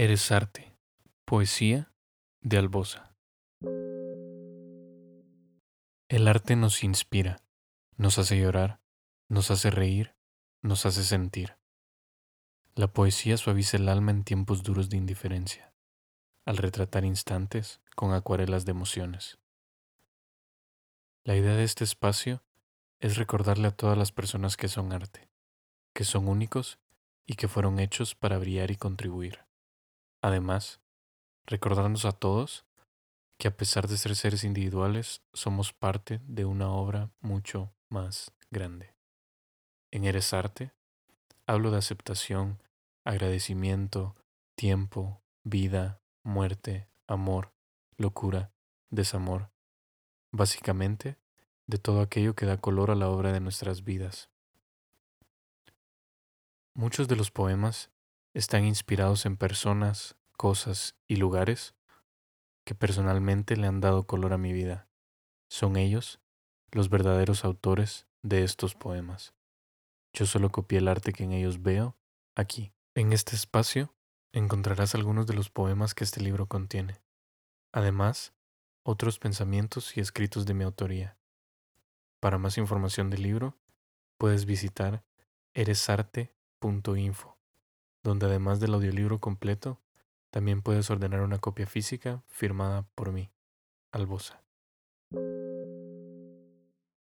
Eres arte, poesía de Albosa. El arte nos inspira, nos hace llorar, nos hace reír, nos hace sentir. La poesía suaviza el alma en tiempos duros de indiferencia, al retratar instantes con acuarelas de emociones. La idea de este espacio es recordarle a todas las personas que son arte, que son únicos y que fueron hechos para brillar y contribuir. Además, recordarnos a todos que a pesar de ser seres individuales, somos parte de una obra mucho más grande. En Eres Arte, hablo de aceptación, agradecimiento, tiempo, vida, muerte, amor, locura, desamor. Básicamente, de todo aquello que da color a la obra de nuestras vidas. Muchos de los poemas están inspirados en personas, cosas y lugares que personalmente le han dado color a mi vida. Son ellos los verdaderos autores de estos poemas. Yo solo copié el arte que en ellos veo aquí. En este espacio encontrarás algunos de los poemas que este libro contiene. Además, otros pensamientos y escritos de mi autoría. Para más información del libro, puedes visitar eresarte.info donde además del audiolibro completo, también puedes ordenar una copia física firmada por mí, Albosa.